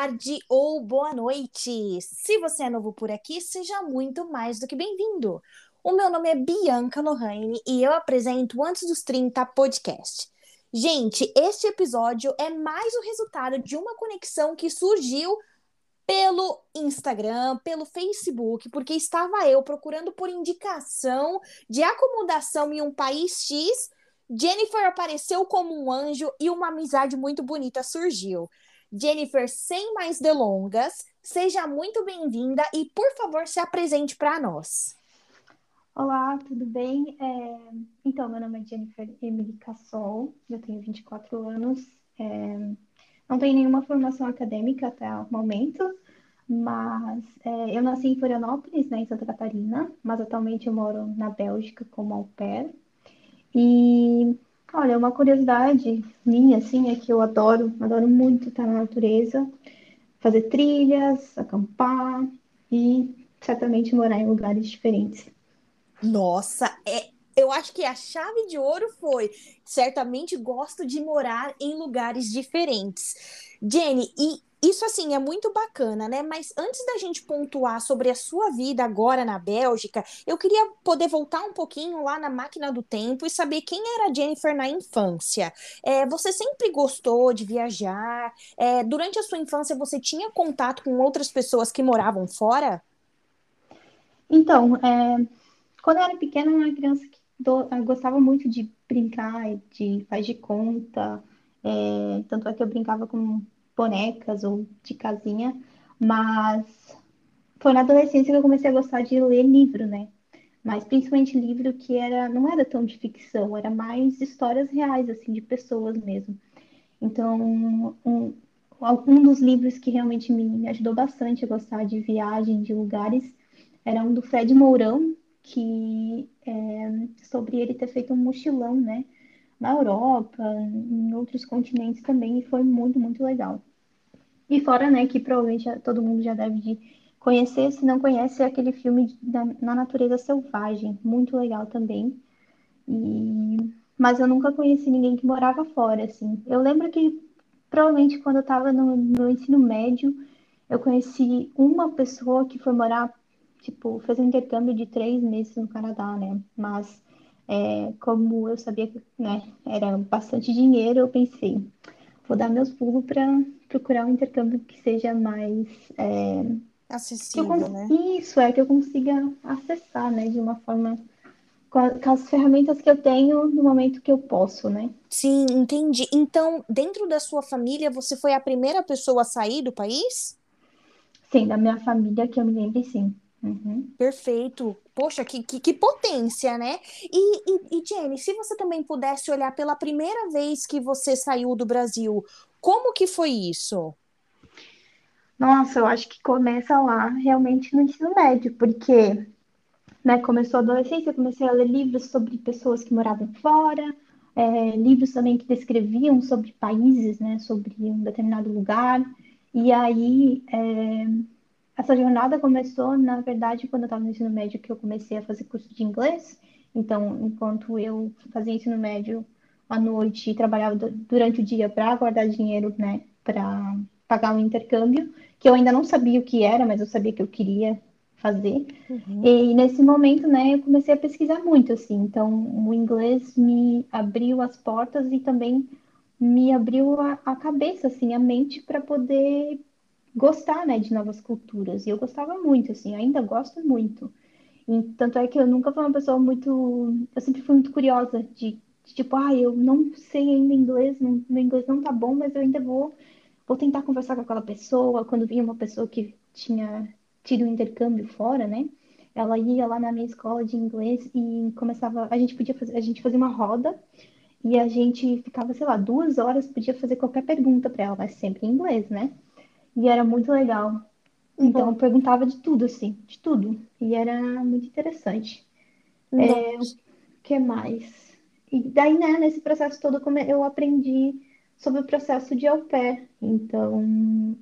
tarde ou boa noite. Se você é novo por aqui, seja muito mais do que bem-vindo. O meu nome é Bianca Lohane e eu apresento Antes dos 30 podcast. Gente, este episódio é mais o resultado de uma conexão que surgiu pelo Instagram, pelo Facebook, porque estava eu procurando por indicação de acomodação em um país X. Jennifer apareceu como um anjo e uma amizade muito bonita surgiu. Jennifer, sem mais delongas, seja muito bem-vinda e, por favor, se apresente para nós. Olá, tudo bem? É... Então, meu nome é Jennifer Emily Cassol, eu tenho 24 anos, é... não tenho nenhuma formação acadêmica até o momento, mas é... eu nasci em Florianópolis, né, em Santa Catarina, mas atualmente eu moro na Bélgica como au pair. E Olha, uma curiosidade minha, assim, é que eu adoro, adoro muito estar na natureza, fazer trilhas, acampar e certamente morar em lugares diferentes. Nossa, é, eu acho que a chave de ouro foi certamente gosto de morar em lugares diferentes. Jenny, e isso, assim, é muito bacana, né? Mas antes da gente pontuar sobre a sua vida agora na Bélgica, eu queria poder voltar um pouquinho lá na máquina do tempo e saber quem era a Jennifer na infância. É, você sempre gostou de viajar? É, durante a sua infância, você tinha contato com outras pessoas que moravam fora? Então, é, quando eu era pequena, eu era uma criança que do, gostava muito de brincar, de faz de conta. É, tanto é que eu brincava com bonecas ou de casinha, mas foi na adolescência que eu comecei a gostar de ler livro, né? Mas principalmente livro que era não era tão de ficção, era mais histórias reais assim de pessoas mesmo. Então, um, um dos livros que realmente me, me ajudou bastante a gostar de viagem, de lugares, era um do Fred Mourão, que é sobre ele ter feito um mochilão, né? Na Europa, em outros continentes também, e foi muito, muito legal. E fora, né, que provavelmente todo mundo já deve de conhecer, se não conhece, é aquele filme da, na natureza selvagem, muito legal também. E... Mas eu nunca conheci ninguém que morava fora, assim. Eu lembro que provavelmente quando eu estava no, no ensino médio, eu conheci uma pessoa que foi morar, tipo, fez um intercâmbio de três meses no Canadá, né? Mas é, como eu sabia que né, era bastante dinheiro, eu pensei, vou dar meus pulos para procurar um intercâmbio que seja mais é, acessível, né? Isso é que eu consiga acessar, né, de uma forma com, as ferramentas que eu tenho no momento que eu posso, né? Sim, entendi. Então, dentro da sua família, você foi a primeira pessoa a sair do país? Sim, da minha família que eu me lembro, sim. Uhum. Perfeito. Poxa, que, que, que, potência, né? E, e, e, Jenny, se você também pudesse olhar pela primeira vez que você saiu do Brasil, como que foi isso? Nossa, eu acho que começa lá realmente no ensino médio, porque né, começou a adolescência, eu comecei a ler livros sobre pessoas que moravam fora, é, livros também que descreviam sobre países, né, sobre um determinado lugar. E aí, é, essa jornada começou, na verdade, quando eu estava no ensino médio, que eu comecei a fazer curso de inglês. Então, enquanto eu fazia ensino médio à noite e trabalhava durante o dia para guardar dinheiro, né, para pagar o um intercâmbio, que eu ainda não sabia o que era, mas eu sabia que eu queria fazer. Uhum. E nesse momento, né, eu comecei a pesquisar muito, assim. Então, o inglês me abriu as portas e também me abriu a, a cabeça, assim, a mente para poder gostar, né, de novas culturas. E eu gostava muito, assim, ainda gosto muito. E, tanto é que eu nunca fui uma pessoa muito. Eu sempre fui muito curiosa de, de tipo, ah, eu não sei ainda inglês, não, meu inglês não tá bom, mas eu ainda vou, vou tentar conversar com aquela pessoa. Quando vinha uma pessoa que tinha tido um intercâmbio fora, né? Ela ia lá na minha escola de inglês e começava. A gente podia fazer, a gente fazia uma roda e a gente ficava, sei lá, duas horas, podia fazer qualquer pergunta para ela, mas sempre em inglês, né? E era muito legal. Então, Bom. eu perguntava de tudo, assim, de tudo. E era muito interessante. É, o que mais? E daí, né, nesse processo todo, eu aprendi sobre o processo de au pair. Então,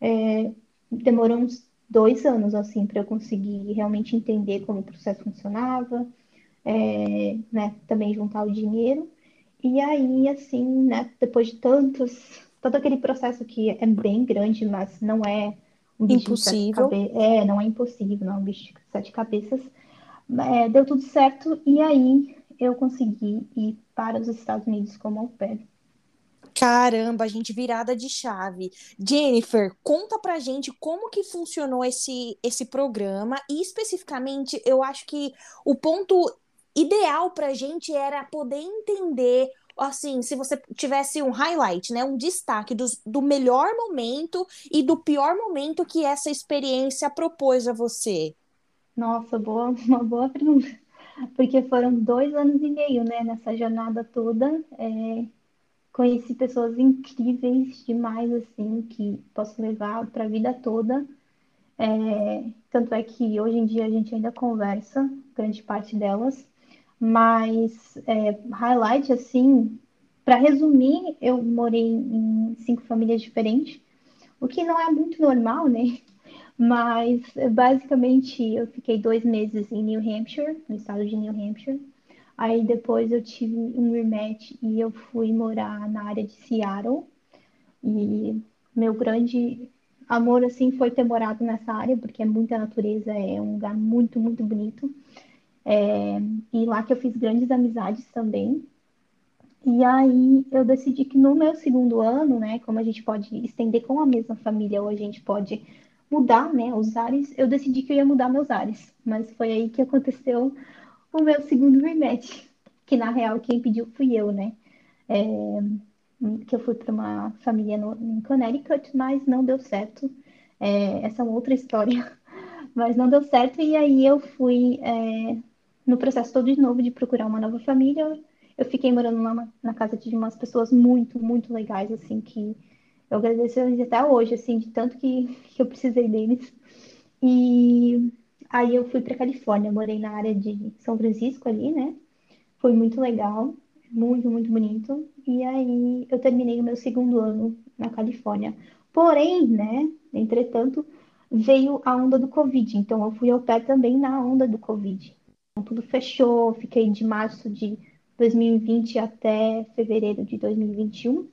é, demorou uns dois anos, assim, para eu conseguir realmente entender como o processo funcionava, é, né, também juntar o dinheiro. E aí, assim, né, depois de tantos todo aquele processo que é bem grande, mas não é um bicho Impossível. de sete cabeças. É, não é impossível, não é um bicho de sete cabeças. É, deu tudo certo e aí eu consegui ir para os Estados Unidos como au pair. Caramba, gente, virada de chave. Jennifer, conta pra gente como que funcionou esse, esse programa e especificamente eu acho que o ponto ideal pra gente era poder entender assim, se você tivesse um highlight, né, um destaque do, do melhor momento e do pior momento que essa experiência propôs a você. Nossa, boa, uma boa pergunta. Porque foram dois anos e meio, né, nessa jornada toda. É, conheci pessoas incríveis demais, assim, que posso levar para a vida toda. É, tanto é que hoje em dia a gente ainda conversa, grande parte delas. Mas, é, highlight, assim, para resumir, eu morei em cinco famílias diferentes, o que não é muito normal, né? Mas, basicamente, eu fiquei dois meses em New Hampshire, no estado de New Hampshire. Aí depois eu tive um rematch e eu fui morar na área de Seattle. E meu grande amor, assim, foi ter morado nessa área, porque é muita natureza, é um lugar muito, muito bonito. É, e lá que eu fiz grandes amizades também. E aí eu decidi que no meu segundo ano, né, como a gente pode estender com a mesma família ou a gente pode mudar, né, os ares, eu decidi que eu ia mudar meus ares. Mas foi aí que aconteceu o meu segundo rematch, que na real quem pediu fui eu, né? É, que eu fui para uma família no, em Connecticut, mas não deu certo. É, essa é uma outra história, mas não deu certo. E aí eu fui é, no processo todo de novo de procurar uma nova família. Eu fiquei morando lá na casa de umas pessoas muito, muito legais, assim, que eu agradeço eles até hoje, assim, de tanto que, que eu precisei deles. E aí eu fui para Califórnia, morei na área de São Francisco ali, né? Foi muito legal, muito, muito bonito. E aí eu terminei o meu segundo ano na Califórnia. Porém, né, entretanto, veio a onda do Covid. Então eu fui ao pé também na onda do Covid. Tudo fechou, fiquei de março de 2020 até fevereiro de 2021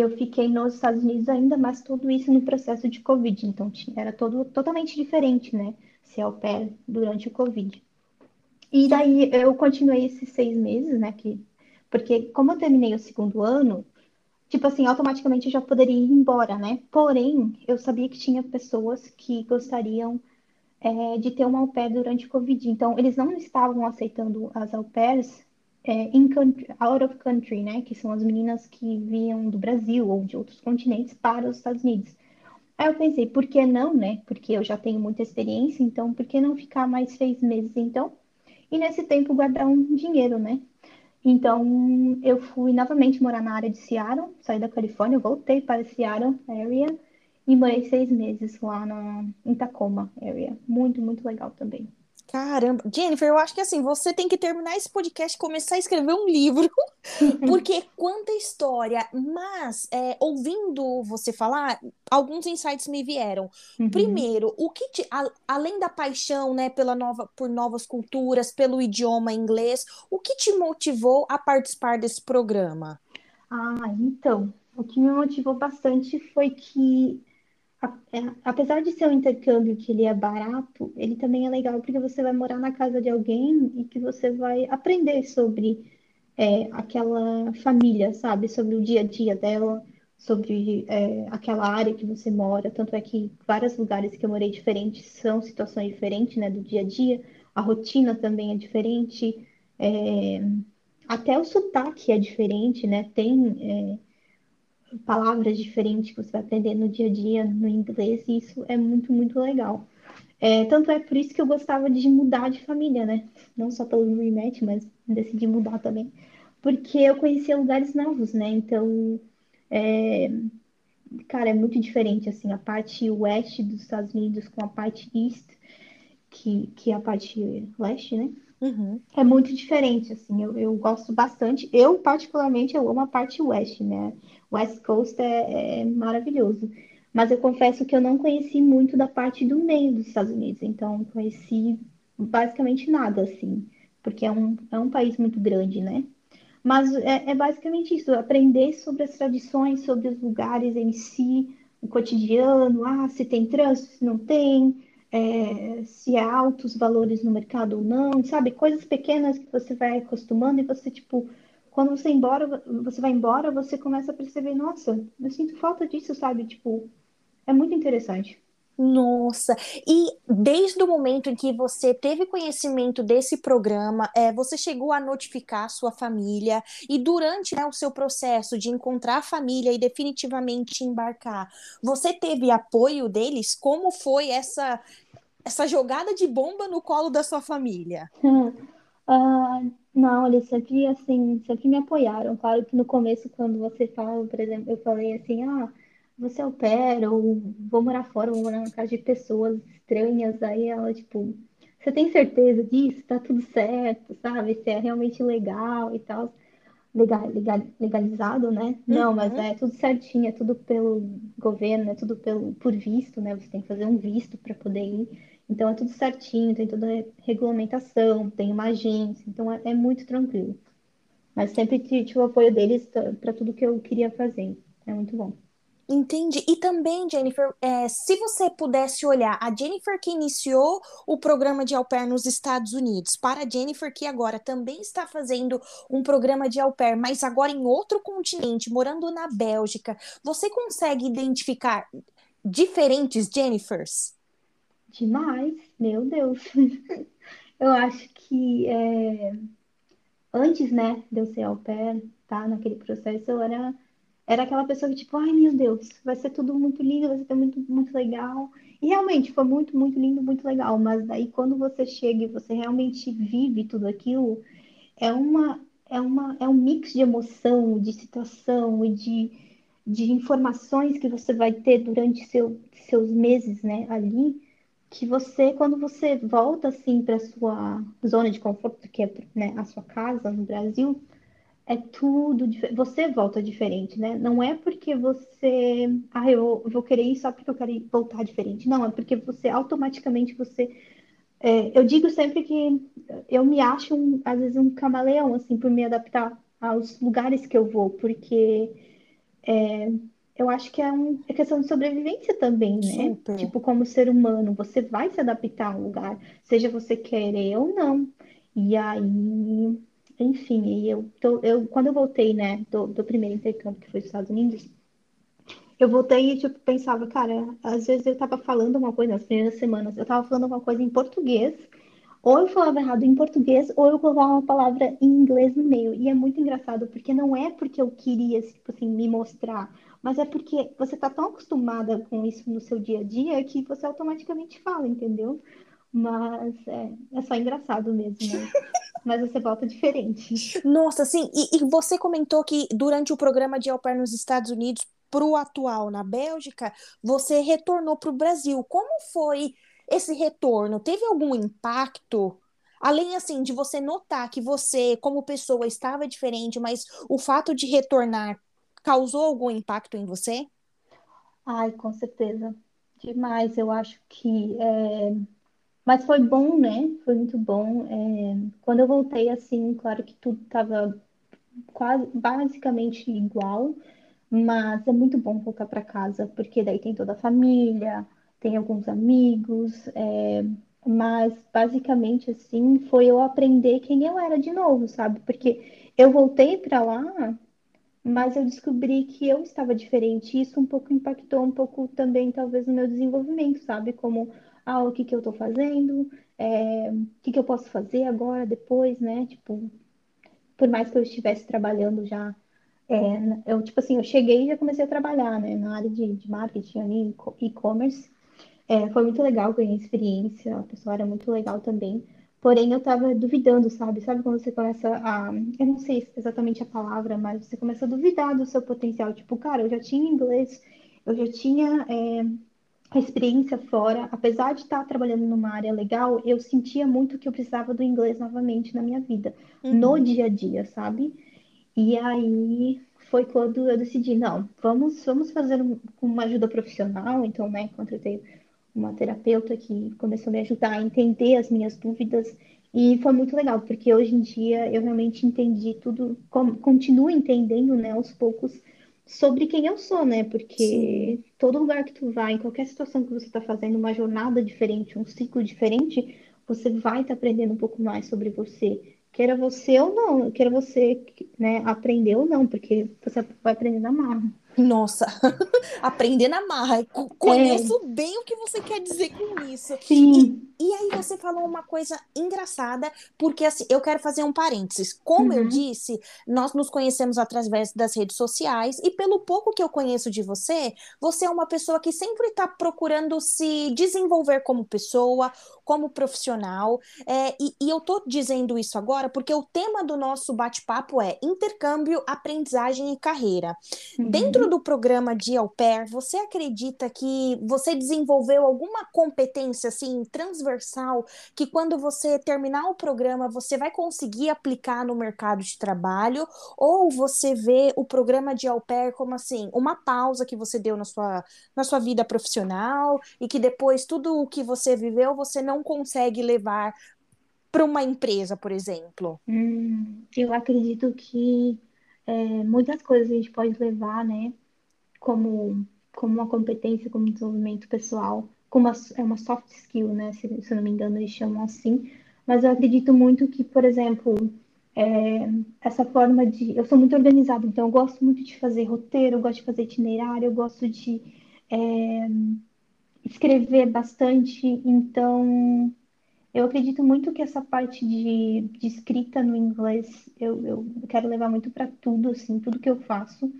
eu fiquei nos Estados Unidos ainda, mas tudo isso no processo de Covid, então era todo totalmente diferente, né? Ser au pair durante o Covid. E daí eu continuei esses seis meses, né? Que, porque como eu terminei o segundo ano, tipo assim, automaticamente eu já poderia ir embora, né? Porém, eu sabia que tinha pessoas que gostariam é, de ter uma au pair durante o Covid. Então, eles não estavam aceitando as au pairs é, country, out of country, né? Que são as meninas que vinham do Brasil ou de outros continentes para os Estados Unidos. Aí eu pensei, por que não, né? Porque eu já tenho muita experiência, então por que não ficar mais seis meses então? E nesse tempo guardar um dinheiro, né? Então eu fui novamente morar na área de Seattle, saí da Califórnia, voltei para Seattle area e morei seis meses lá na, em Tacoma area. Muito, muito legal também. Caramba, Jennifer, eu acho que assim, você tem que terminar esse podcast e começar a escrever um livro, porque quanta história, mas é, ouvindo você falar, alguns insights me vieram. Uhum. Primeiro, o que te, a, além da paixão, né, pela nova, por novas culturas, pelo idioma inglês, o que te motivou a participar desse programa? Ah, então, o que me motivou bastante foi que apesar de ser um intercâmbio que ele é barato, ele também é legal porque você vai morar na casa de alguém e que você vai aprender sobre é, aquela família, sabe? Sobre o dia a dia dela, sobre é, aquela área que você mora. Tanto é que vários lugares que eu morei diferentes são situações diferentes, né? Do dia a dia. A rotina também é diferente. É, até o sotaque é diferente, né? Tem é, palavras diferentes que você vai aprender no dia a dia no inglês, e isso é muito, muito legal. É, tanto é por isso que eu gostava de mudar de família, né? Não só pelo rematch, mas decidi mudar também. Porque eu conhecia lugares novos, né? Então, é... cara, é muito diferente, assim, a parte oeste dos Estados Unidos com a parte east, que, que é a parte leste, né? Uhum. É muito diferente, assim, eu, eu gosto bastante. Eu, particularmente, eu amo a parte oeste, né? West Coast é, é maravilhoso. Mas eu confesso que eu não conheci muito da parte do meio dos Estados Unidos, então conheci basicamente nada, assim, porque é um, é um país muito grande, né? Mas é, é basicamente isso, aprender sobre as tradições, sobre os lugares em si, o cotidiano, ah, se tem trânsito, se não tem, é, se há altos valores no mercado ou não, sabe? Coisas pequenas que você vai acostumando e você, tipo, quando você embora, você vai embora, você começa a perceber, nossa, eu sinto falta disso, sabe? Tipo, é muito interessante. Nossa, e desde o momento em que você teve conhecimento desse programa, é, você chegou a notificar a sua família, e durante né, o seu processo de encontrar a família e definitivamente embarcar, você teve apoio deles? Como foi essa, essa jogada de bomba no colo da sua família? uh, não, eles sempre, assim, sempre me apoiaram. Claro que no começo, quando você fala, por exemplo, eu falei assim, ah você opera ou vou morar fora, vou morar na casa de pessoas estranhas. Aí ela, tipo, você tem certeza disso? Tá tudo certo, sabe? Se é realmente legal e tal. Legal, legal, legalizado, né? Uhum. Não, mas é tudo certinho, é tudo pelo governo, é tudo pelo, por visto, né? Você tem que fazer um visto para poder ir. Então é tudo certinho, tem toda a regulamentação, tem uma agência, então é, é muito tranquilo. Mas sempre tive o apoio deles para tudo que eu queria fazer. É muito bom. Entendi. E também, Jennifer, é, se você pudesse olhar a Jennifer que iniciou o programa de au pair nos Estados Unidos, para a Jennifer que agora também está fazendo um programa de au pair, mas agora em outro continente, morando na Bélgica, você consegue identificar diferentes Jennifers? Demais, meu Deus. Eu acho que é, antes, né, de eu ser au pair, tá, naquele processo, eu era era aquela pessoa que, tipo, ai meu Deus, vai ser tudo muito lindo, vai ser muito, muito legal. E realmente foi muito, muito lindo, muito legal. Mas daí quando você chega e você realmente vive tudo aquilo, é uma, é uma, é um mix de emoção, de situação e de, de informações que você vai ter durante seu, seus meses, né, ali, que você, quando você volta assim para sua zona de conforto, que é né, a sua casa no Brasil, é tudo você volta diferente, né? Não é porque você, ah, eu vou querer ir só porque eu quero voltar diferente. Não, é porque você automaticamente você é, eu digo sempre que eu me acho um, às vezes um camaleão assim por me adaptar aos lugares que eu vou, porque é, eu acho que é, um, é questão de sobrevivência também, né? Super. Tipo, como ser humano, você vai se adaptar a um lugar, seja você querer ou não. E aí enfim, e eu, tô, eu quando eu voltei, né, do, do primeiro intercâmbio que foi dos Estados Unidos, eu voltei e tipo, pensava, cara, às vezes eu tava falando uma coisa nas primeiras semanas, eu tava falando uma coisa em português, ou eu falava errado em português, ou eu colocava uma palavra em inglês no meio. E é muito engraçado, porque não é porque eu queria, tipo assim, me mostrar, mas é porque você tá tão acostumada com isso no seu dia a dia que você automaticamente fala, entendeu? Mas é, é só engraçado mesmo, né? mas você volta diferente. Nossa, sim. E, e você comentou que durante o programa de au pair nos Estados Unidos, para o atual na Bélgica, você retornou para o Brasil. Como foi esse retorno? Teve algum impacto? Além assim de você notar que você, como pessoa, estava diferente, mas o fato de retornar causou algum impacto em você? Ai, com certeza. Demais. Eu acho que é mas foi bom, né? Foi muito bom. É, quando eu voltei, assim, claro que tudo estava quase basicamente igual, mas é muito bom voltar para casa, porque daí tem toda a família, tem alguns amigos, é, mas basicamente assim foi eu aprender quem eu era de novo, sabe? Porque eu voltei para lá, mas eu descobri que eu estava diferente, isso um pouco impactou um pouco também talvez no meu desenvolvimento, sabe? Como ah, o que que eu estou fazendo, é, o que que eu posso fazer agora, depois, né? Tipo, por mais que eu estivesse trabalhando já, é, eu, tipo assim, eu cheguei e já comecei a trabalhar, né? Na área de, de marketing ali, e-commerce. É, foi muito legal, ganhei experiência, a pessoa era muito legal também. Porém, eu tava duvidando, sabe? Sabe quando você começa a. Eu não sei exatamente a palavra, mas você começa a duvidar do seu potencial. Tipo, cara, eu já tinha inglês, eu já tinha é, a experiência fora, apesar de estar trabalhando numa área legal, eu sentia muito que eu precisava do inglês novamente na minha vida, uhum. no dia a dia, sabe? E aí foi quando eu decidi, não, vamos, vamos fazer uma ajuda profissional, então, né, contratei uma terapeuta que começou a me ajudar a entender as minhas dúvidas E foi muito legal, porque hoje em dia eu realmente entendi tudo, como, continuo entendendo, né, aos poucos, sobre quem eu sou, né? Porque Sim. todo lugar que tu vai, em qualquer situação que você está fazendo, uma jornada diferente, um ciclo diferente, você vai estar aprendendo um pouco mais sobre você. Queira você ou não, queira você, né, aprender ou não, porque você vai aprender na marra. Nossa, aprender na marra. Co- É, Conheço bem o que você quer dizer com isso. E, sim. e aí você falou uma coisa engraçada, porque assim, eu quero fazer um parênteses. Como eu Uhum, disse, nós nos conhecemos através das redes sociais, e pelo pouco que eu conheço de você, você é uma pessoa que sempre está procurando se desenvolver como pessoa, como profissional. É, e, e eu tô dizendo isso agora porque o tema do nosso bate-papo é intercâmbio, aprendizagem e carreira. Dentro do programa de Au Pair, você acredita que você desenvolveu alguma competência assim transversal que quando você terminar o programa você vai conseguir aplicar no mercado de trabalho? Ou você vê o programa de Au Pair como assim, uma pausa que você deu na sua, na sua vida profissional e que depois tudo o que você viveu você não consegue levar para uma empresa, por exemplo? Hum, eu acredito que é, muitas coisas a gente pode levar, né? como, como uma competência, como desenvolvimento pessoal, como uma, é uma soft skill, né? Se, se eu não me engano, eles chamam assim. Mas eu acredito muito que, por exemplo, é, essa forma de. Eu sou muito organizada, então eu gosto muito de fazer roteiro, eu gosto de fazer itinerário, eu gosto de é, escrever bastante. Então, eu acredito muito que essa parte de, de escrita no inglês eu, eu quero levar muito para tudo, assim, tudo que eu faço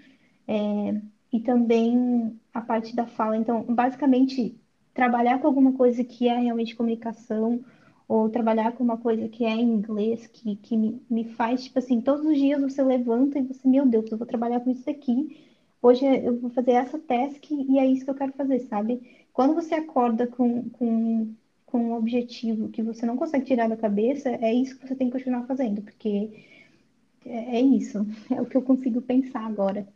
e também a parte da fala. Então, basicamente, trabalhar com alguma coisa que é realmente comunicação, ou trabalhar com uma coisa que é em inglês, que, que me, me faz, tipo assim, todos os dias você levanta e você, meu Deus, eu vou trabalhar com isso daqui. Hoje eu vou fazer essa task e é isso que eu quero fazer, sabe? Quando você acorda com, com, com um objetivo que você não consegue tirar da cabeça, é isso que você tem que continuar fazendo, porque é, é isso, é o que eu consigo pensar agora.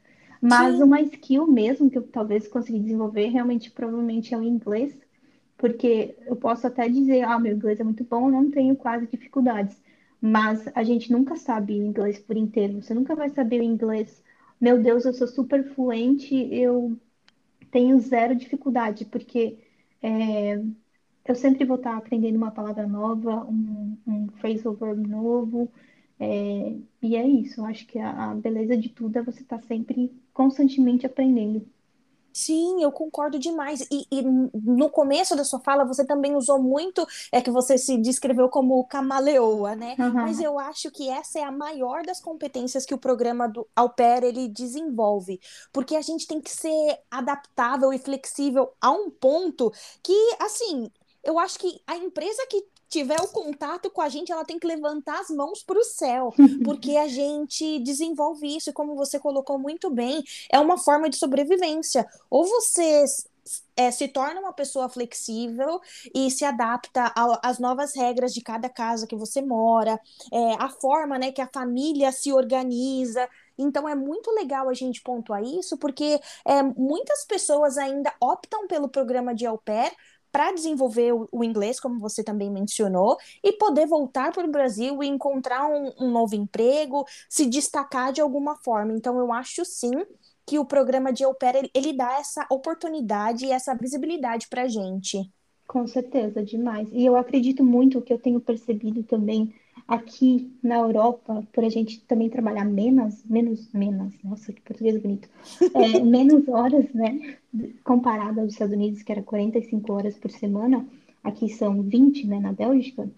Mas Sim, uma skill mesmo que eu talvez consegui desenvolver, realmente, provavelmente é o inglês, porque eu posso até dizer, ah, meu inglês é muito bom, eu não tenho quase dificuldades. Mas a gente nunca sabe o inglês por inteiro, você nunca vai saber o inglês. Meu Deus, eu sou super fluente, eu tenho zero dificuldade, porque é, eu sempre vou estar aprendendo uma palavra nova, um, um phrasal verb novo, é, e é isso. Eu acho que a, a beleza de tudo é você estar sempre constantemente aprendendo. Sim, eu concordo demais. E, e no começo da sua fala, você também usou muito, é que você se descreveu como camaleoa, né? Mas Aham, eu acho que essa é a maior das competências que o programa do Au Pair, ele desenvolve, porque a gente tem que ser adaptável e flexível a um ponto que, assim, eu acho que a empresa que tiver o contato com a gente, ela tem que levantar as mãos para o céu, porque a gente desenvolve isso, e como você colocou muito bem, é uma forma de sobrevivência. Ou você é, se torna uma pessoa flexível e se adapta às novas regras de cada casa que você mora, é, a forma né, que a família se organiza. Então é muito legal a gente pontuar isso, porque é, muitas pessoas ainda optam pelo programa de au pair para desenvolver o, inglês, como você também mencionou, e poder voltar para o Brasil e encontrar um, um novo emprego, se destacar de alguma forma. Então eu acho sim que o programa de au pair, ele dá essa oportunidade e essa visibilidade para a gente. com certeza, demais. E eu acredito muito que eu tenho percebido também aqui na Europa, por a gente também trabalhar menos, menos, menos, nossa, que português bonito, é, menos horas, né, comparado aos Estados Unidos, que era 45 horas por semana, aqui são 20, né, na Bélgica.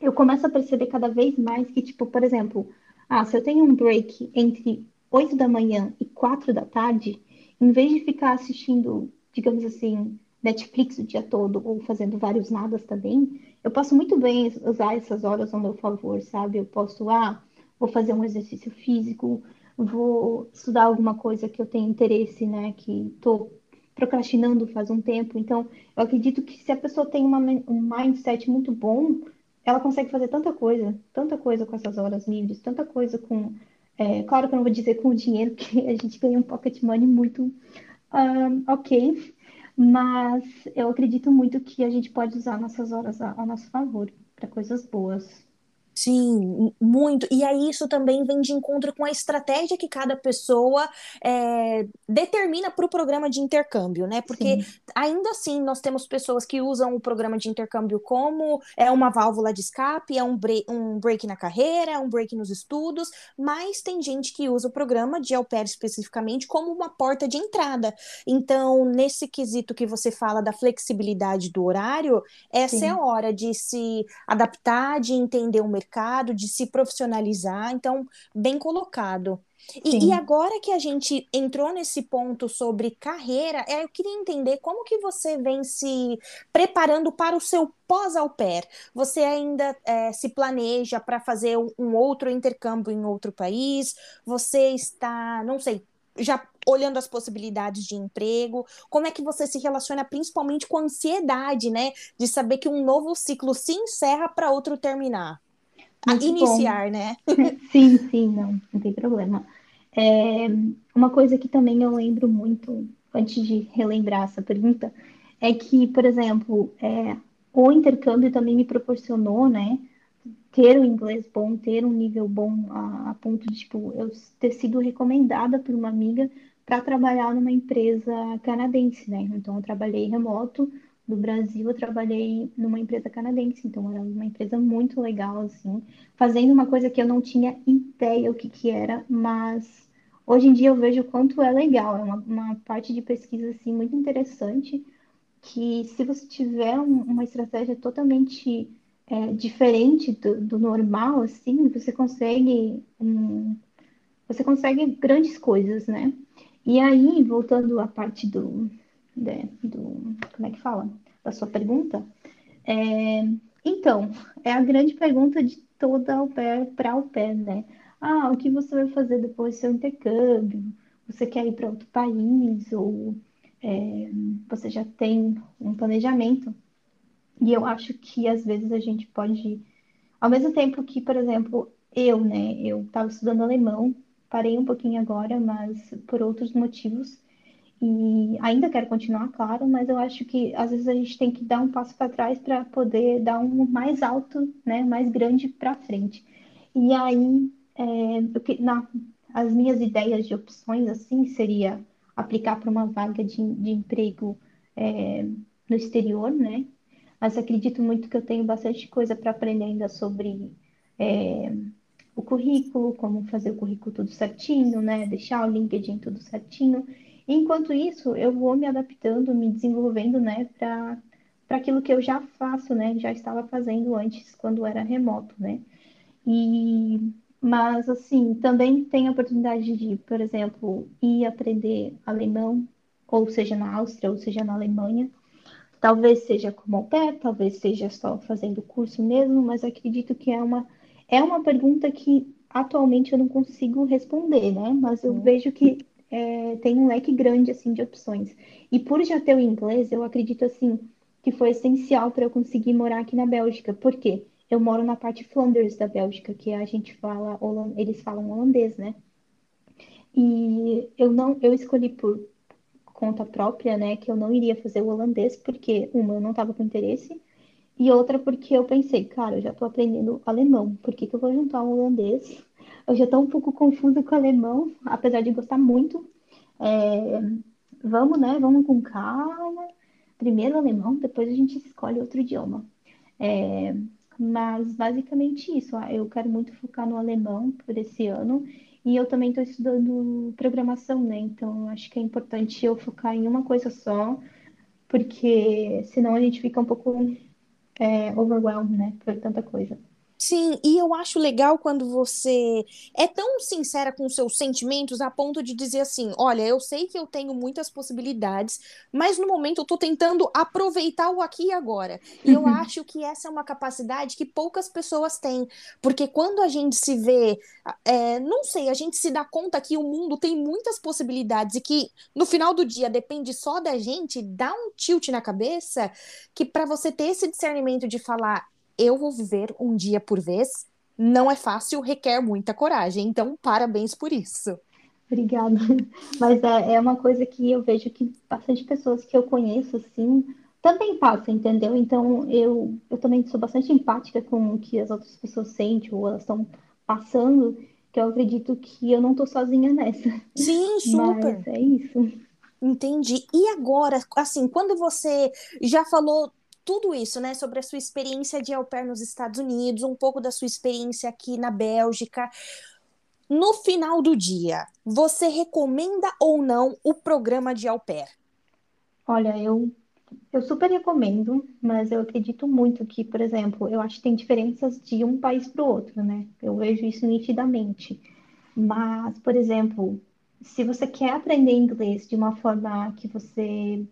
eu começo a perceber cada vez mais que, tipo, por exemplo, ah, se eu tenho um break entre 8 da manhã e 4 da tarde, em vez de ficar assistindo, digamos assim, Netflix o dia todo ou fazendo vários nadas também, eu posso muito bem usar essas horas ao meu favor, sabe? Eu posso, ah, vou fazer um exercício físico, vou estudar alguma coisa que eu tenho interesse, né, que tô procrastinando faz um tempo. Então, eu acredito que se a pessoa tem uma, um mindset muito bom, ela consegue fazer tanta coisa, tanta coisa com essas horas livres, tanta coisa com. é, claro que eu não vou dizer com o dinheiro, porque a gente ganha um pocket money muito ah, ok, mas eu acredito muito que a gente pode usar nossas horas a, a nosso favor. para coisas boas. Sim, muito. E aí isso também vem de encontro com a estratégia que cada pessoa é, determina para o programa de intercâmbio, né? Porque Sim. ainda assim nós temos pessoas que usam o programa de intercâmbio como é uma válvula de escape, é um break, um break na carreira, é um break nos estudos, mas tem gente que usa o programa de au pair especificamente como uma porta de entrada. Então, nesse quesito que você fala da flexibilidade do horário, essa Sim. é a hora de se adaptar, de entender o mercado mercado, de se profissionalizar. Então, bem colocado. E, e, agora que a gente entrou nesse ponto sobre carreira, é, eu queria entender como que você vem se preparando para o seu pós-au pair. Você ainda é, se planeja para fazer um, um outro intercâmbio em outro país? Você está, não sei, já olhando as possibilidades de emprego, como é que você se relaciona principalmente com a ansiedade, né, de saber que um novo ciclo se encerra para outro terminar? Muito iniciar, bom. né? sim, sim, não, não tem problema. É, uma coisa que também eu lembro muito, antes de relembrar essa pergunta, é que, por exemplo, é, o intercâmbio também me proporcionou, né, ter um inglês bom, ter um nível bom a, a ponto de, tipo, eu ter sido recomendada por uma amiga para trabalhar numa empresa canadense, né? Então, eu trabalhei remoto do Brasil, eu trabalhei numa empresa canadense, então era uma empresa muito legal, assim, fazendo uma coisa que eu não tinha ideia o que que era, mas hoje em dia eu vejo o quanto é legal, é uma, uma parte de pesquisa, assim, muito interessante, que se você tiver um, uma estratégia totalmente é, diferente do, do, normal, assim, você consegue, um, você consegue grandes coisas, né? E aí, voltando à parte do, de, do, como é que fala? Da sua pergunta. É, então, é a grande pergunta de toda au pair para au pair, né? Ah, o que você vai fazer depois do seu intercâmbio? Você quer ir para outro país? Ou é, você já tem um planejamento? E eu acho que às vezes a gente pode, ao mesmo tempo que, por exemplo, eu, né, eu estava estudando alemão, parei um pouquinho agora, mas por outros motivos. E ainda quero continuar, claro, mas eu acho que às vezes a gente tem que dar um passo para trás para poder dar um mais alto, né, mais grande para frente. E aí, é, na, as minhas ideias de opções, assim, seria aplicar para uma vaga de, de emprego é, no exterior, né? Mas acredito muito que eu tenho bastante coisa para aprender ainda sobre é, o currículo, como fazer o currículo tudo certinho, né? Deixar o LinkedIn tudo certinho. Enquanto isso, eu vou me adaptando, me desenvolvendo, né, para para aquilo que eu já faço, né, já estava fazendo antes quando era remoto, né? E mas assim, também tem a oportunidade de, por exemplo, ir aprender alemão, ou seja na Áustria, ou seja na Alemanha. Talvez seja como au pair, talvez seja só fazendo curso mesmo, mas acredito que é uma é uma pergunta que atualmente eu não consigo responder, né? Mas eu uhum. vejo que é, tem um leque grande assim de opções. E por já ter o inglês, eu acredito assim que foi essencial para eu conseguir morar aqui na Bélgica. Por quê? Eu moro na parte Flanders da Bélgica, que a gente fala, eles falam holandês, né? E eu não, eu escolhi por conta própria, né, que eu não iria fazer o holandês, porque uma, eu não estava com interesse, e outra porque eu pensei, cara, eu já estou aprendendo alemão, por que, que eu vou juntar o holandês eu já estou um pouco confusa com o alemão, apesar de gostar muito. É, vamos, né? Vamos com calma. Primeiro alemão, depois a gente escolhe outro idioma. É, mas basicamente isso. Eu quero muito focar no alemão por esse ano. E eu também estou estudando programação, né? Então acho que é importante eu focar em uma coisa só, porque senão a gente fica um pouco é, overwhelmed, né? Por tanta coisa. Sim, e eu acho legal quando você é tão sincera com seus sentimentos a ponto de dizer assim: olha, eu sei que eu tenho muitas possibilidades, mas no momento eu tô tentando aproveitar o aqui e agora. E eu acho que essa é uma capacidade que poucas pessoas têm, porque quando a gente se vê, é, não sei, a gente se dá conta que o mundo tem muitas possibilidades e que no final do dia depende só da gente, dá um tilt na cabeça que para você ter esse discernimento de falar eu vou viver um dia por vez. Não é fácil, requer muita coragem. Então, parabéns por isso. Obrigada. Mas é, é uma coisa que eu vejo que bastante pessoas que eu conheço, assim, também passa, entendeu? Então, eu, eu também sou bastante empática com o que as outras pessoas sentem ou elas estão passando, que eu acredito que eu não tô sozinha nessa. Sim, super. Mas é isso. Entendi. E agora, assim, quando você já falou tudo isso, né, sobre a sua experiência de au pair nos Estados Unidos, um pouco da sua experiência aqui na Bélgica, no final do dia, você recomenda ou não o programa de au pair? Olha, eu eu super recomendo, mas eu acredito muito que, por exemplo, eu acho que tem diferenças de um país para o outro, né? Eu vejo isso nitidamente. Mas, por exemplo, se você quer aprender inglês de uma forma que você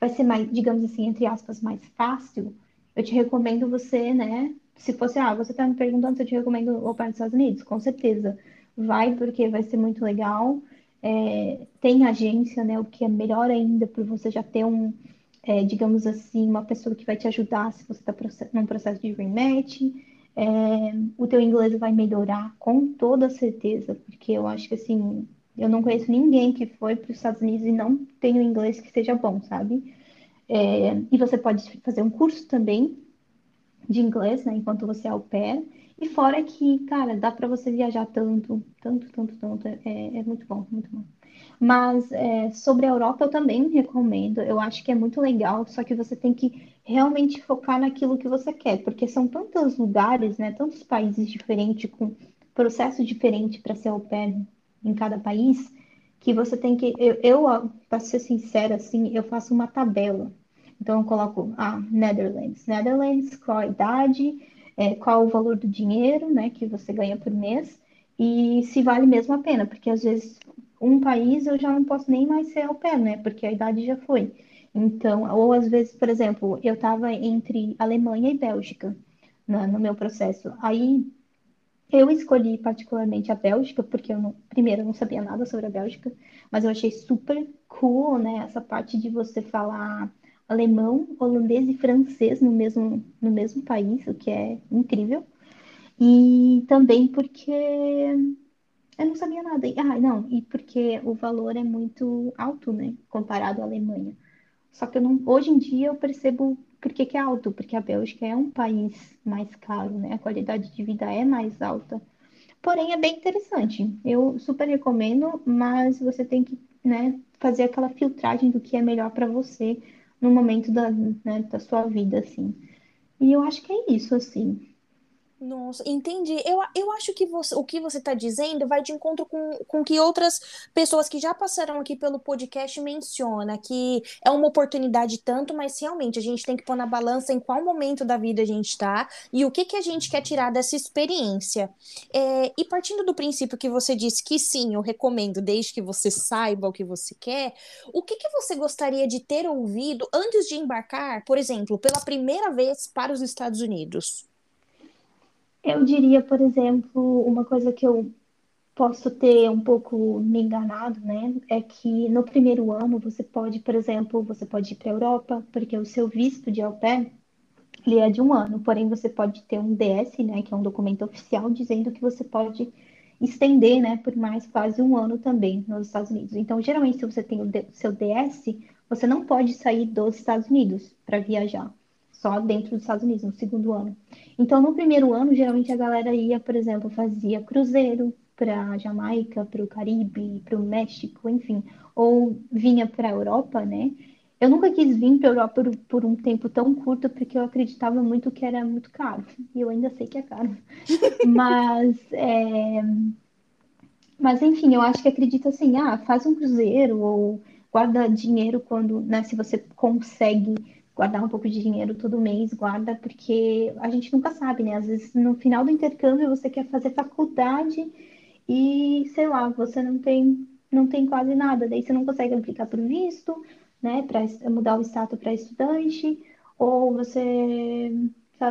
vai ser mais, digamos assim, entre aspas, mais fácil, eu te recomendo você, né? Se fosse, ah, você está me perguntando se eu te recomendo o para os Estados Unidos, com certeza. Vai, porque vai ser muito legal. É, tem agência, né? O que é melhor ainda, por você já ter um é, digamos assim, uma pessoa que vai te ajudar se você está num processo de rematch. É, o teu inglês vai melhorar com toda certeza, porque eu acho que assim, eu não conheço ninguém que foi para os Estados Unidos e não tem um inglês que seja bom, sabe? É, e você pode fazer um curso também de inglês, né, enquanto você é ao pé. E fora que, cara, dá para você viajar tanto, tanto, tanto, tanto. É, é muito bom, muito bom. Mas é, sobre a Europa eu também recomendo. Eu acho que é muito legal, só que você tem que realmente focar naquilo que você quer, porque são tantos lugares, né, tantos países diferentes, com processo diferente para ser au pair em cada país, que você tem que. Eu, eu para ser sincera, assim, eu faço uma tabela. Então eu coloco ah, Netherlands. Netherlands, qual a idade, é, qual o valor do dinheiro né, que você ganha por mês e se vale mesmo a pena, porque às vezes um país eu já não posso nem mais ser ao pé, né? Porque a idade já foi. Então, ou às vezes, por exemplo, eu estava entre Alemanha e Bélgica né, no meu processo. Aí eu escolhi particularmente a Bélgica, porque eu não, primeiro eu não sabia nada sobre a Bélgica, mas eu achei super cool, né? Essa parte de você falar alemão, holandês e francês no mesmo, no mesmo país, o que é incrível. E também porque eu não sabia nada. Ah, não, e porque o valor é muito alto, né? Comparado à Alemanha. Só que não, hoje em dia eu percebo por que, que é alto, porque a Bélgica é um país mais caro, né? A qualidade de vida é mais alta. Porém, é bem interessante. Eu super recomendo, mas você tem que, né, fazer aquela filtragem do que é melhor para você no momento da, né, da sua vida, assim. E eu acho que é isso, assim. Nossa, entendi. Eu, eu acho que você, o que você está dizendo vai de encontro com, com que outras pessoas que já passaram aqui pelo podcast menciona que é uma oportunidade tanto, mas realmente a gente tem que pôr na balança em qual momento da vida a gente está e o que, que a gente quer tirar dessa experiência. É, e partindo do princípio que você disse que sim, eu recomendo, desde que você saiba o que você quer, o que, que você gostaria de ter ouvido antes de embarcar, por exemplo, pela primeira vez para os Estados Unidos? Eu diria, por exemplo, uma coisa que eu posso ter um pouco me enganado, né? É que no primeiro ano você pode, por exemplo, você pode ir para a Europa, porque o seu visto de au pair, ele é de um ano, porém você pode ter um DS, né? Que é um documento oficial dizendo que você pode estender, né? Por mais quase um ano também nos Estados Unidos. Então, geralmente, se você tem o seu DS, você não pode sair dos Estados Unidos para viajar só dentro dos Estados Unidos, no segundo ano. Então, no primeiro ano, geralmente a galera ia, por exemplo, fazia cruzeiro para Jamaica, para o Caribe, para o México, enfim, ou vinha para a Europa, né? Eu nunca quis vir para a Europa por, por, um tempo tão curto, porque eu acreditava muito que era muito caro. E eu ainda sei que é caro. Mas, é... Mas enfim, eu acho que acredita assim, ah, faz um cruzeiro, ou guarda dinheiro quando, né, se você consegue guardar um pouco de dinheiro todo mês, guarda, porque a gente nunca sabe, né? Às vezes no final do intercâmbio você quer fazer faculdade e, sei lá, você não tem, não tem quase nada, daí você não consegue aplicar o visto, né? Para mudar o status para estudante, ou você,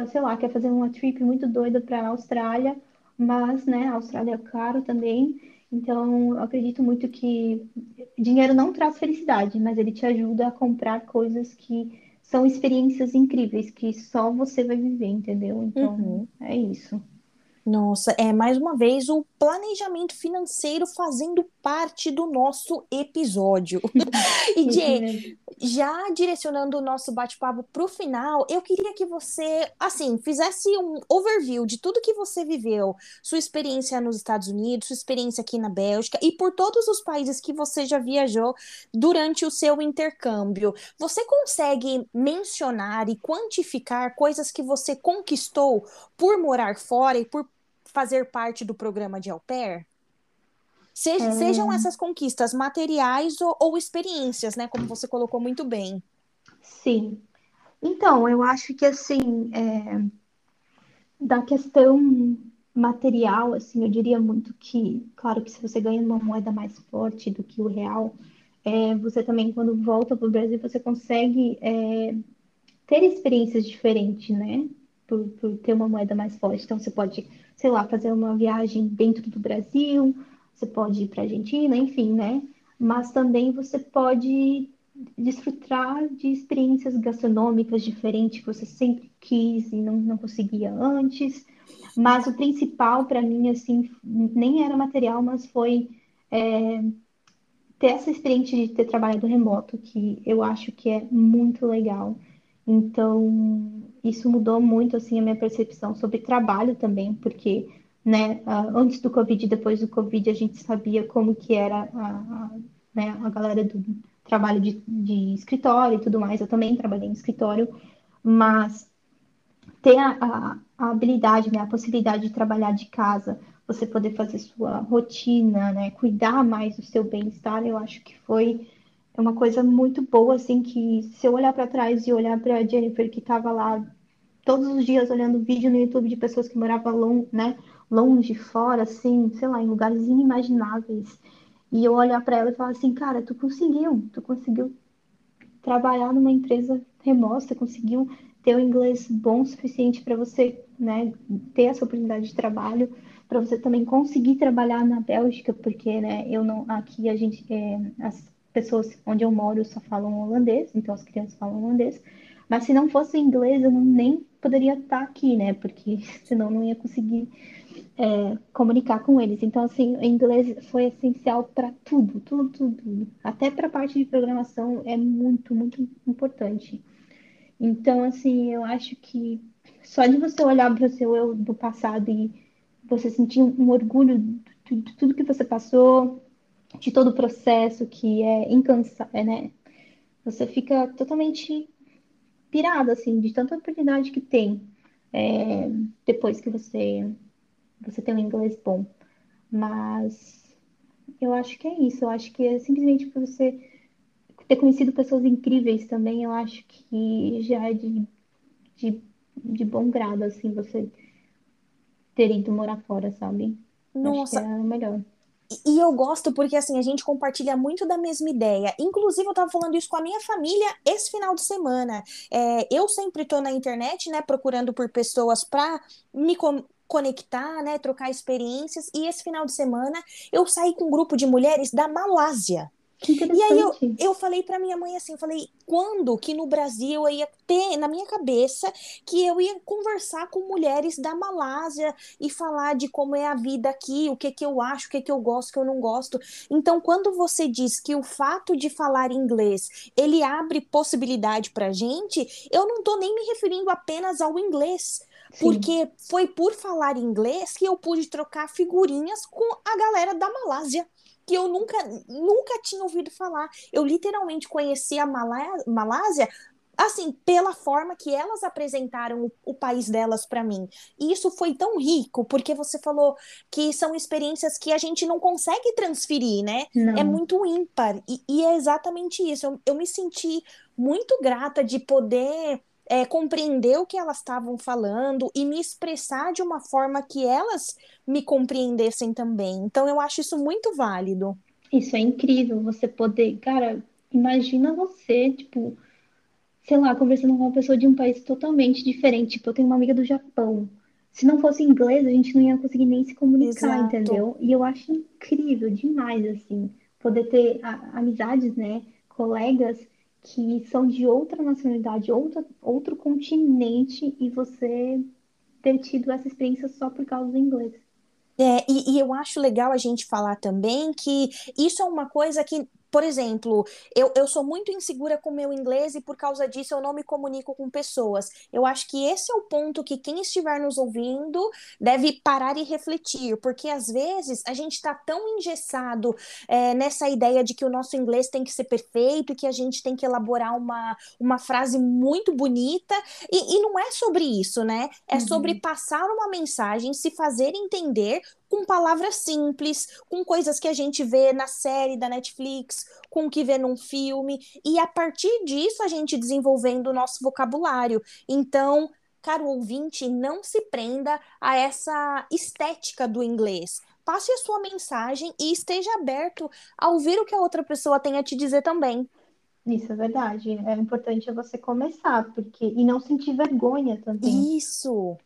sei lá, quer fazer uma trip muito doida para a Austrália, mas, né, a Austrália é caro também. Então, eu acredito muito que dinheiro não traz felicidade, mas ele te ajuda a comprar coisas que são experiências incríveis que só você vai viver, entendeu? Então, uhum. é isso. Nossa, é mais uma vez o planejamento financeiro fazendo parte do nosso episódio. e, Jay, já direcionando o nosso bate-papo para o final, eu queria que você, assim, fizesse um overview de tudo que você viveu, sua experiência nos Estados Unidos, sua experiência aqui na Bélgica e por todos os países que você já viajou durante o seu intercâmbio. Você consegue mencionar e quantificar coisas que você conquistou por morar fora e por fazer parte do programa de au pair? Se, é... Sejam essas conquistas materiais ou, ou experiências, né? Como você colocou muito bem. Sim. Então, eu acho que assim, é... da questão material, assim, eu diria muito que, claro que se você ganha uma moeda mais forte do que o real, é, você também, quando volta para o Brasil, você consegue é, ter experiências diferentes, né? Por, por ter uma moeda mais forte. Então, você pode sei lá, fazer uma viagem dentro do Brasil, você pode ir para a Argentina, enfim, né? Mas também você pode desfrutar de experiências gastronômicas diferentes que você sempre quis e não, não conseguia antes. Mas o principal para mim, assim, nem era material, mas foi é, ter essa experiência de ter trabalhado remoto, que eu acho que é muito legal. Então, isso mudou muito assim a minha percepção sobre trabalho também, porque né, antes do Covid e depois do Covid a gente sabia como que era a, a, né, a galera do trabalho de, de escritório e tudo mais. Eu também trabalhei em escritório, mas ter a, a, habilidade, né, a possibilidade de trabalhar de casa, você poder fazer sua rotina, né, cuidar mais do seu bem-estar, eu acho que foi uma coisa muito boa, assim, que se eu olhar para trás e olhar para a Jennifer que estava lá todos os dias olhando vídeo no YouTube de pessoas que moravam long, né, longe, fora, assim, sei lá, em lugares inimagináveis. E eu olhar para ela e falar assim, cara, tu conseguiu, tu conseguiu trabalhar numa empresa remota, conseguiu ter o inglês bom o suficiente para você, né, ter essa oportunidade de trabalho, para você também conseguir trabalhar na Bélgica, porque, né, eu não, aqui a gente, é, as pessoas onde eu moro só falam holandês, então as crianças falam holandês, mas se não fosse inglês, eu não, nem poderia estar aqui, né? Porque senão não ia conseguir é, comunicar com eles. Então, assim, o inglês foi essencial para tudo, tudo, tudo. Até para a parte de programação é muito, muito importante. Então, assim, eu acho que só de você olhar para o seu eu do passado e você sentir um orgulho de, de tudo que você passou, de todo o processo que é incansável, né? Você fica totalmente pirada, assim, de tanta oportunidade que tem é, depois que você, você tem um inglês bom. Mas eu acho que é isso. Eu acho que é simplesmente por você ter conhecido pessoas incríveis também, eu acho que já é de, de, de bom grado, assim, você ter ido morar fora, sabe? Nossa. Acho que é o melhor. E eu gosto porque, assim, a gente compartilha muito da mesma ideia. Inclusive, eu tava falando isso com a minha família esse final de semana. É, eu sempre tô na internet, né, procurando por pessoas para me conectar, né, trocar experiências. E esse final de semana eu saí com um grupo de mulheres da Malásia. E aí eu, eu falei para minha mãe assim, falei, quando que no Brasil eu ia ter na minha cabeça que eu ia conversar com mulheres da Malásia e falar de como é a vida aqui, o que que eu acho, o que que eu gosto, o que eu não gosto. Então, quando você diz que o fato de falar inglês, ele abre possibilidade pra gente, eu não tô nem me referindo apenas ao inglês, Sim. porque foi por falar inglês que eu pude trocar figurinhas com a galera da Malásia que eu nunca, nunca tinha ouvido falar. Eu literalmente conheci a Malá Malásia assim, pela forma que elas apresentaram o, o país delas para mim. E isso foi tão rico, porque você falou que são experiências que a gente não consegue transferir, né? Não. É muito ímpar. E, e, é exatamente isso. Eu, eu me senti muito grata de poder é, compreender o que elas estavam falando e me expressar de uma forma que elas me compreendessem também. Então eu acho isso muito válido. Isso é incrível, você poder, cara, imagina você, tipo, sei lá, conversando com uma pessoa de um país totalmente diferente. Tipo, eu tenho uma amiga do Japão. Se não fosse inglês, a gente não ia conseguir nem se comunicar, Exato. entendeu? E eu acho incrível demais, assim, poder ter amizades, né, colegas que são de outra nacionalidade, outro outro continente, e você ter tido essa experiência só por causa do inglês. É, e, e, eu acho legal a gente falar também que isso é uma coisa que por exemplo, eu, eu sou muito insegura com o meu inglês e por causa disso eu não me comunico com pessoas. Eu acho que esse é o ponto que quem estiver nos ouvindo deve parar e refletir, porque às vezes a gente está tão engessado é, nessa ideia de que o nosso inglês tem que ser perfeito, que a gente tem que elaborar uma, uma frase muito bonita, e, e não é sobre isso, né? É uhum. sobre passar uma mensagem, se fazer entender com palavras simples, com coisas que a gente vê na série da Netflix, com o que vê num filme, e a partir disso a gente desenvolvendo o nosso vocabulário. Então, caro ouvinte, não se prenda a essa estética do inglês. Passe a sua mensagem e esteja aberto a ouvir o que a outra pessoa tem a te dizer também. Isso é verdade. É importante você começar, porque e não sentir vergonha também. Isso.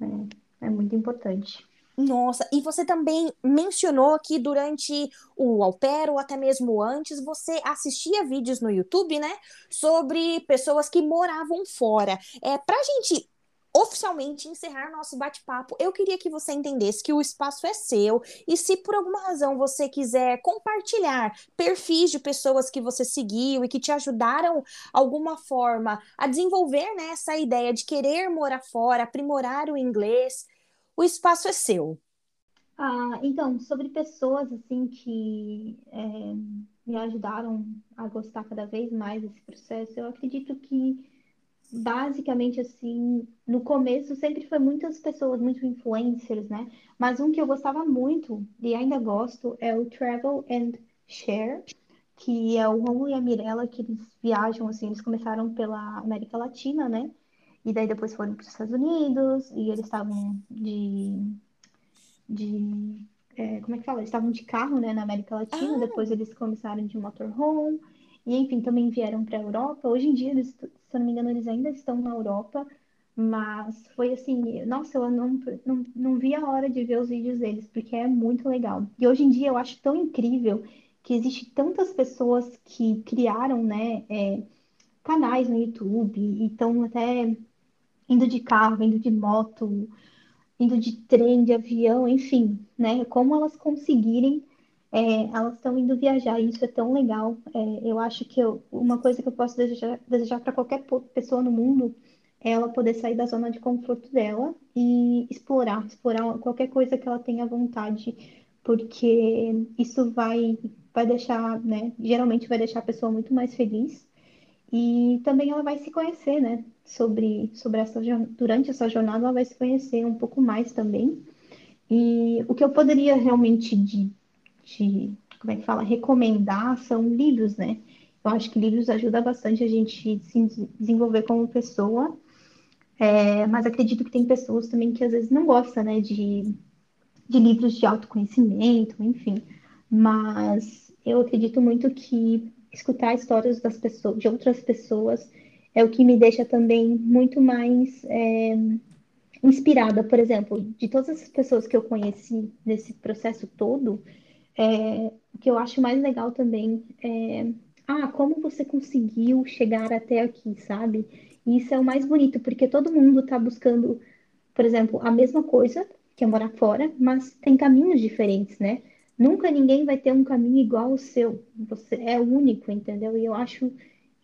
É, é muito importante. Nossa, e você também mencionou que durante o Alper ou até mesmo antes, você assistia vídeos no YouTube, né? Sobre pessoas que moravam fora. É, pra gente oficialmente encerrar nosso bate-papo, eu queria que você entendesse que o espaço é seu e se por alguma razão você quiser compartilhar perfis de pessoas que você seguiu e que te ajudaram alguma forma a desenvolver né, essa ideia de querer morar fora, aprimorar o inglês, o espaço é seu. Ah, então, sobre pessoas assim que é, me ajudaram a gostar cada vez mais desse processo, eu acredito que basicamente assim, no começo sempre foi muitas pessoas, muitos influencers, né? Mas um que eu gostava muito e ainda gosto é o Travel and Share, que é o Romulo e a Mirella, que eles viajam assim, eles começaram pela América Latina, né? E daí depois foram para os Estados Unidos e eles estavam de. de é, como é que fala? Eles estavam de carro, né, na América Latina. Ah. Depois eles começaram de motorhome. E, enfim, também vieram para a Europa. Hoje em dia, eles, se eu não me engano, eles ainda estão na Europa. Mas foi assim, nossa, eu não, não, não vi a hora de ver os vídeos deles, porque é muito legal. E hoje em dia eu acho tão incrível que existe tantas pessoas que criaram, né, é, canais no YouTube e estão até indo de carro, indo de moto, indo de trem, de avião, enfim, né? Como elas conseguirem, é, elas estão indo viajar, e isso é tão legal. É, eu acho que eu, uma coisa que eu posso desejar, desejar para qualquer pessoa no mundo é ela poder sair da zona de conforto dela e explorar, explorar qualquer coisa que ela tenha vontade, porque isso vai, vai deixar, né? Geralmente vai deixar a pessoa muito mais feliz e também ela vai se conhecer, né? Sobre, sobre essa durante essa jornada ela vai se conhecer um pouco mais também. E o que eu poderia realmente de, de como é que fala, recomendar são livros, né? Eu acho que livros ajudam bastante a gente se desenvolver como pessoa. É, mas acredito que tem pessoas também que às vezes não gostam, né, de, de livros de autoconhecimento, enfim. Mas eu acredito muito que escutar histórias das pessoas, de outras pessoas, é o que me deixa também muito mais é, inspirada. Por exemplo, de todas as pessoas que eu conheci nesse processo todo, é, o que eu acho mais legal também é ah, como você conseguiu chegar até aqui, sabe? E isso é o mais bonito, porque todo mundo está buscando, por exemplo, a mesma coisa, que é morar fora, mas tem caminhos diferentes, né? Nunca ninguém vai ter um caminho igual ao seu. Você é único, entendeu? E eu acho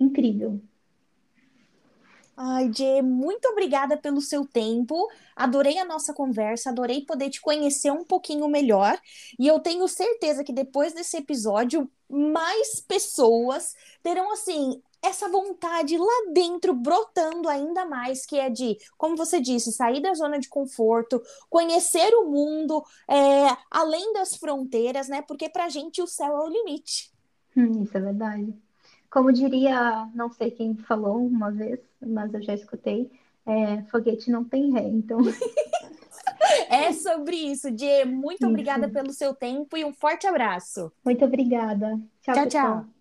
incrível. Ai, Jê, muito obrigada pelo seu tempo. Adorei a nossa conversa, adorei poder te conhecer um pouquinho melhor. E eu tenho certeza que depois desse episódio, mais pessoas terão, assim, essa vontade lá dentro brotando ainda mais, que é de, como você disse, sair da zona de conforto, conhecer o mundo é, além das fronteiras, né? Porque pra gente o céu é o limite. Hum, isso é verdade. Como diria, não sei quem falou uma vez, mas eu já escutei, é, foguete não tem ré, então. é sobre isso, Dê. Muito isso. obrigada pelo seu tempo e um forte abraço. Muito obrigada. tchau. tchau. tchau.